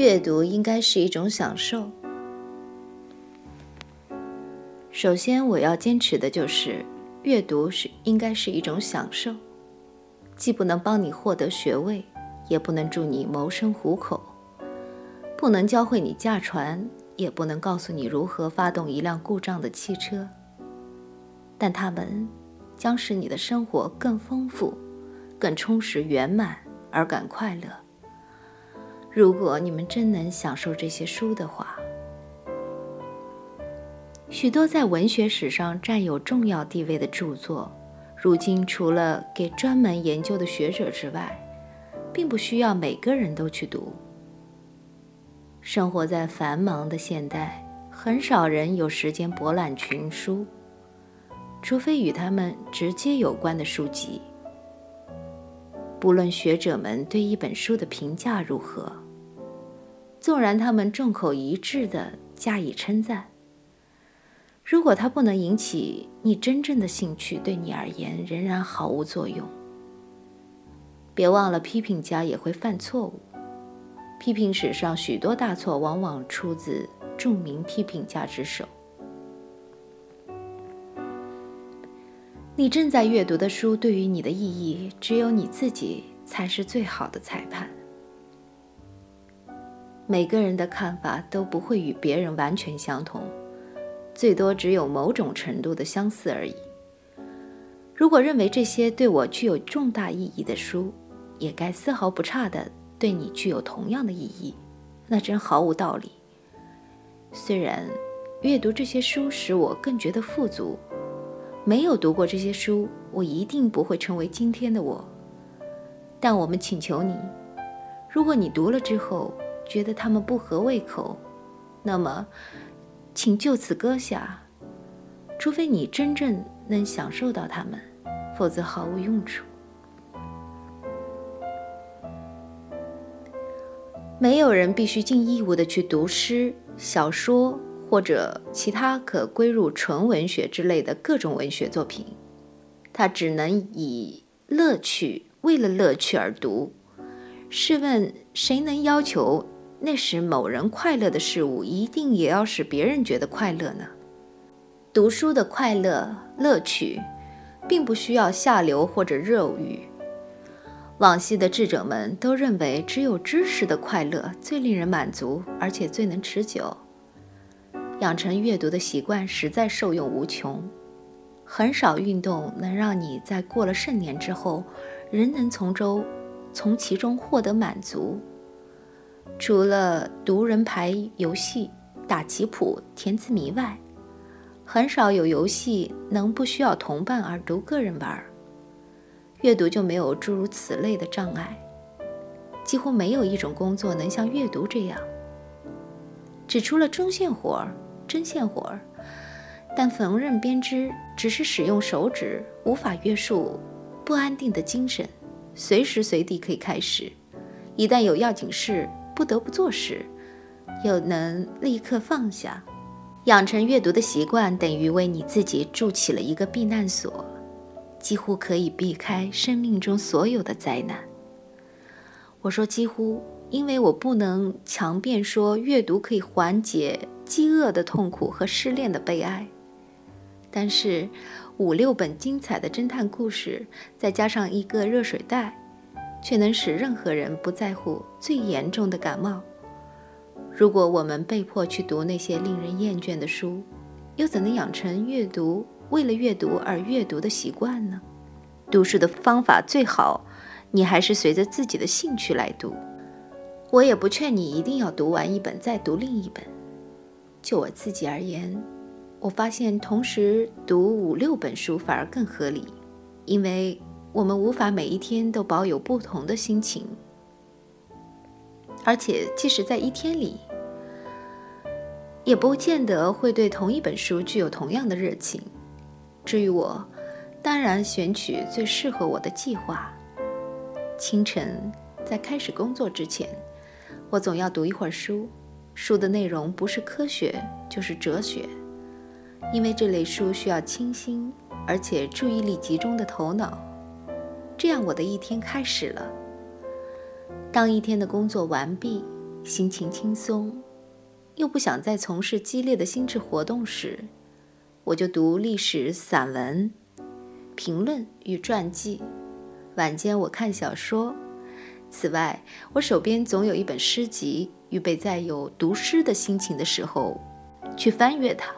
阅读应该是一种享受。首先，我要坚持的就是，阅读是应该是一种享受，既不能帮你获得学位，也不能助你谋生糊口，不能教会你驾船，也不能告诉你如何发动一辆故障的汽车。但它们将使你的生活更丰富、更充实、圆满而感快乐。如果你们真能享受这些书的话。许多在文学史上占有重要地位的著作，如今除了给专门研究的学者之外，并不需要每个人都去读。生活在繁忙的现代，很少人有时间博览群书，除非与他们直接有关的书籍。不论学者们对一本书的评价如何，纵然他们众口一致地加以称赞。如果它不能引起你真正的兴趣，对你而言仍然毫无作用。别忘了，批评家也会犯错误。批评史上许多大错，往往出自著名批评家之手。你正在阅读的书对于你的意义，只有你自己才是最好的裁判。每个人的看法都不会与别人完全相同。最多只有某种程度的相似而已。如果认为这些对我具有重大意义的书，也该丝毫不差的对你具有同样的意义，那真毫无道理。虽然阅读这些书使我更觉得富足，没有读过这些书，我一定不会成为今天的我。但我们请求你，如果你读了之后觉得他们不合胃口，那么。请就此搁下，除非你真正能享受到它们，否则毫无用处。没有人必须尽义务的去读诗、小说或者其他可归入纯文学之类的各种文学作品，他只能以乐趣为了乐趣而读。试问，谁能要求？那使某人快乐的事物，一定也要使别人觉得快乐呢。读书的快乐乐趣，并不需要下流或者肉欲。往昔的智者们都认为，只有知识的快乐最令人满足，而且最能持久。养成阅读的习惯实在受用无穷。很少运动能让你在过了盛年之后，仍能从中从其中获得满足。除了读人牌游戏、打棋谱、填字谜外，很少有游戏能不需要同伴而独个人玩。阅读就没有诸如此类的障碍。几乎没有一种工作能像阅读这样，只除了针线活儿、针线活儿。但缝纫编织只是使用手指，无法约束不安定的精神，随时随地可以开始。一旦有要紧事。不得不做时，又能立刻放下。养成阅读的习惯，等于为你自己筑起了一个避难所，几乎可以避开生命中所有的灾难。我说几乎，因为我不能强辩说阅读可以缓解饥饿的痛苦和失恋的悲哀。但是，五六本精彩的侦探故事，再加上一个热水袋。却能使任何人不在乎最严重的感冒。如果我们被迫去读那些令人厌倦的书，又怎能养成阅读为了阅读而阅读的习惯呢？读书的方法最好，你还是随着自己的兴趣来读。我也不劝你一定要读完一本再读另一本。就我自己而言，我发现同时读五六本书反而更合理，因为我们无法每一天都保有不同的心情，而且即使在一天里，也不见得会对同一本书具有同样的热情。至于我，当然选取最适合我的计划。清晨在开始工作之前，我总要读一会儿书，书的内容不是科学就是哲学。因为这类书需要清新而且注意力集中的头脑，这样我的一天开始了。当一天的工作完毕，心情轻松，又不想再从事激烈的心智活动时，我就读历史散文、评论与传记。晚间我看小说。此外，我手边总有一本诗集，预备在有读诗的心情的时候去翻阅它。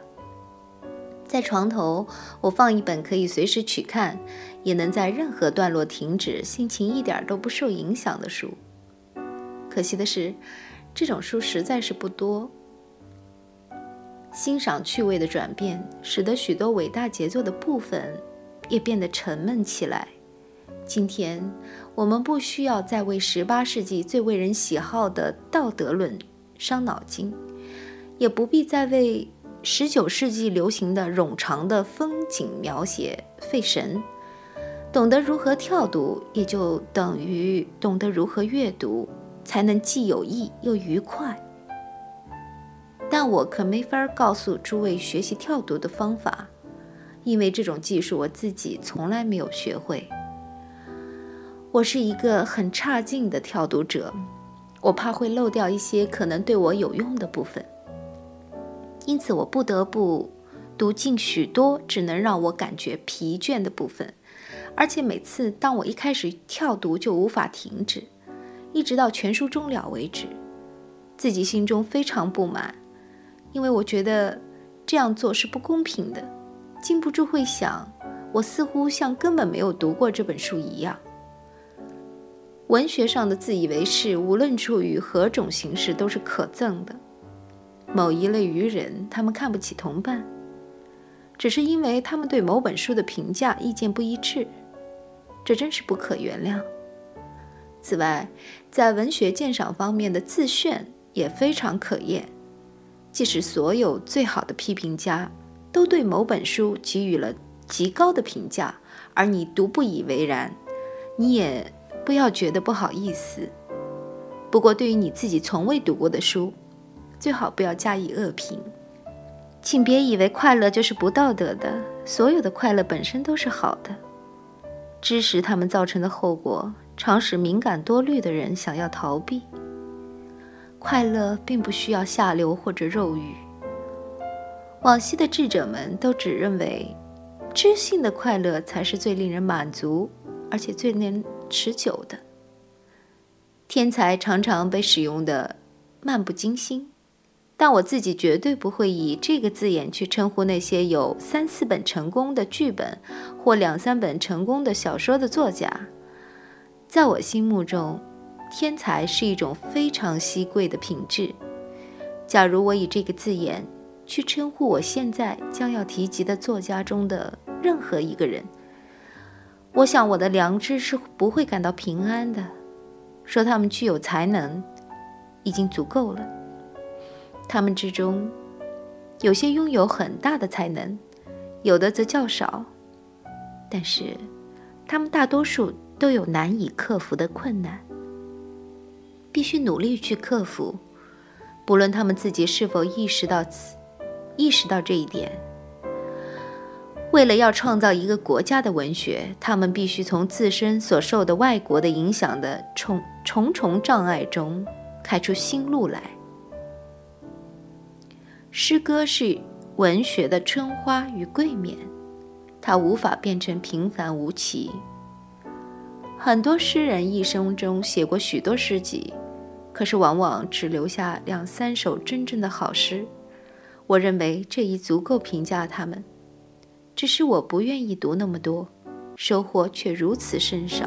在床头，我放一本可以随时取看，也能在任何段落停止，心情一点都不受影响的书。可惜的是，这种书实在是不多。欣赏趣味的转变，使得许多伟大杰作的部分也变得沉闷起来。今天，我们不需要再为十八世纪最为人喜好的道德论伤脑筋，也不必再为。十九世纪流行的冗长的风景描写费神，懂得如何跳读，也就等于懂得如何阅读，才能既有益又愉快。但我可没法告诉诸位学习跳读的方法，因为这种技术我自己从来没有学会。我是一个很差劲的跳读者，我怕会漏掉一些可能对我有用的部分。因此，我不得不读尽许多只能让我感觉疲倦的部分，而且每次当我一开始跳读，就无法停止，一直到全书终了为止。自己心中非常不满，因为我觉得这样做是不公平的，禁不住会想，我似乎像根本没有读过这本书一样。文学上的自以为是，无论处于何种形式，都是可憎的。某一类愚人，他们看不起同伴，只是因为他们对某本书的评价意见不一致，这真是不可原谅。此外，在文学鉴赏方面的自炫也非常可厌。即使所有最好的批评家都对某本书给予了极高的评价，而你独不以为然，你也不要觉得不好意思。不过，对于你自己从未读过的书，最好不要加以恶评，请别以为快乐就是不道德的。所有的快乐本身都是好的，知识它们造成的后果，常使敏感多虑的人想要逃避。快乐并不需要下流或者肉欲。往昔的智者们都只认为，知性的快乐才是最令人满足，而且最能持久的。天才常常被使用的漫不经心。但我自己绝对不会以这个字眼去称呼那些有三四本成功的剧本或两三本成功的小说的作家。在我心目中，天才是一种非常稀贵的品质。假如我以这个字眼去称呼我现在将要提及的作家中的任何一个人，我想我的良知是不会感到平安的。说他们具有才能，已经足够了。他们之中，有些拥有很大的才能，有的则较少。但是，他们大多数都有难以克服的困难，必须努力去克服。不论他们自己是否意识到此，意识到这一点。为了要创造一个国家的文学，他们必须从自身所受的外国的影响的重重重障碍中开出新路来。诗歌是文学的春花与桂冕，它无法变成平凡无奇。很多诗人一生中写过许多诗集，可是往往只留下两三首真正的好诗。我认为这已足够评价他们，只是我不愿意读那么多，收获却如此甚少。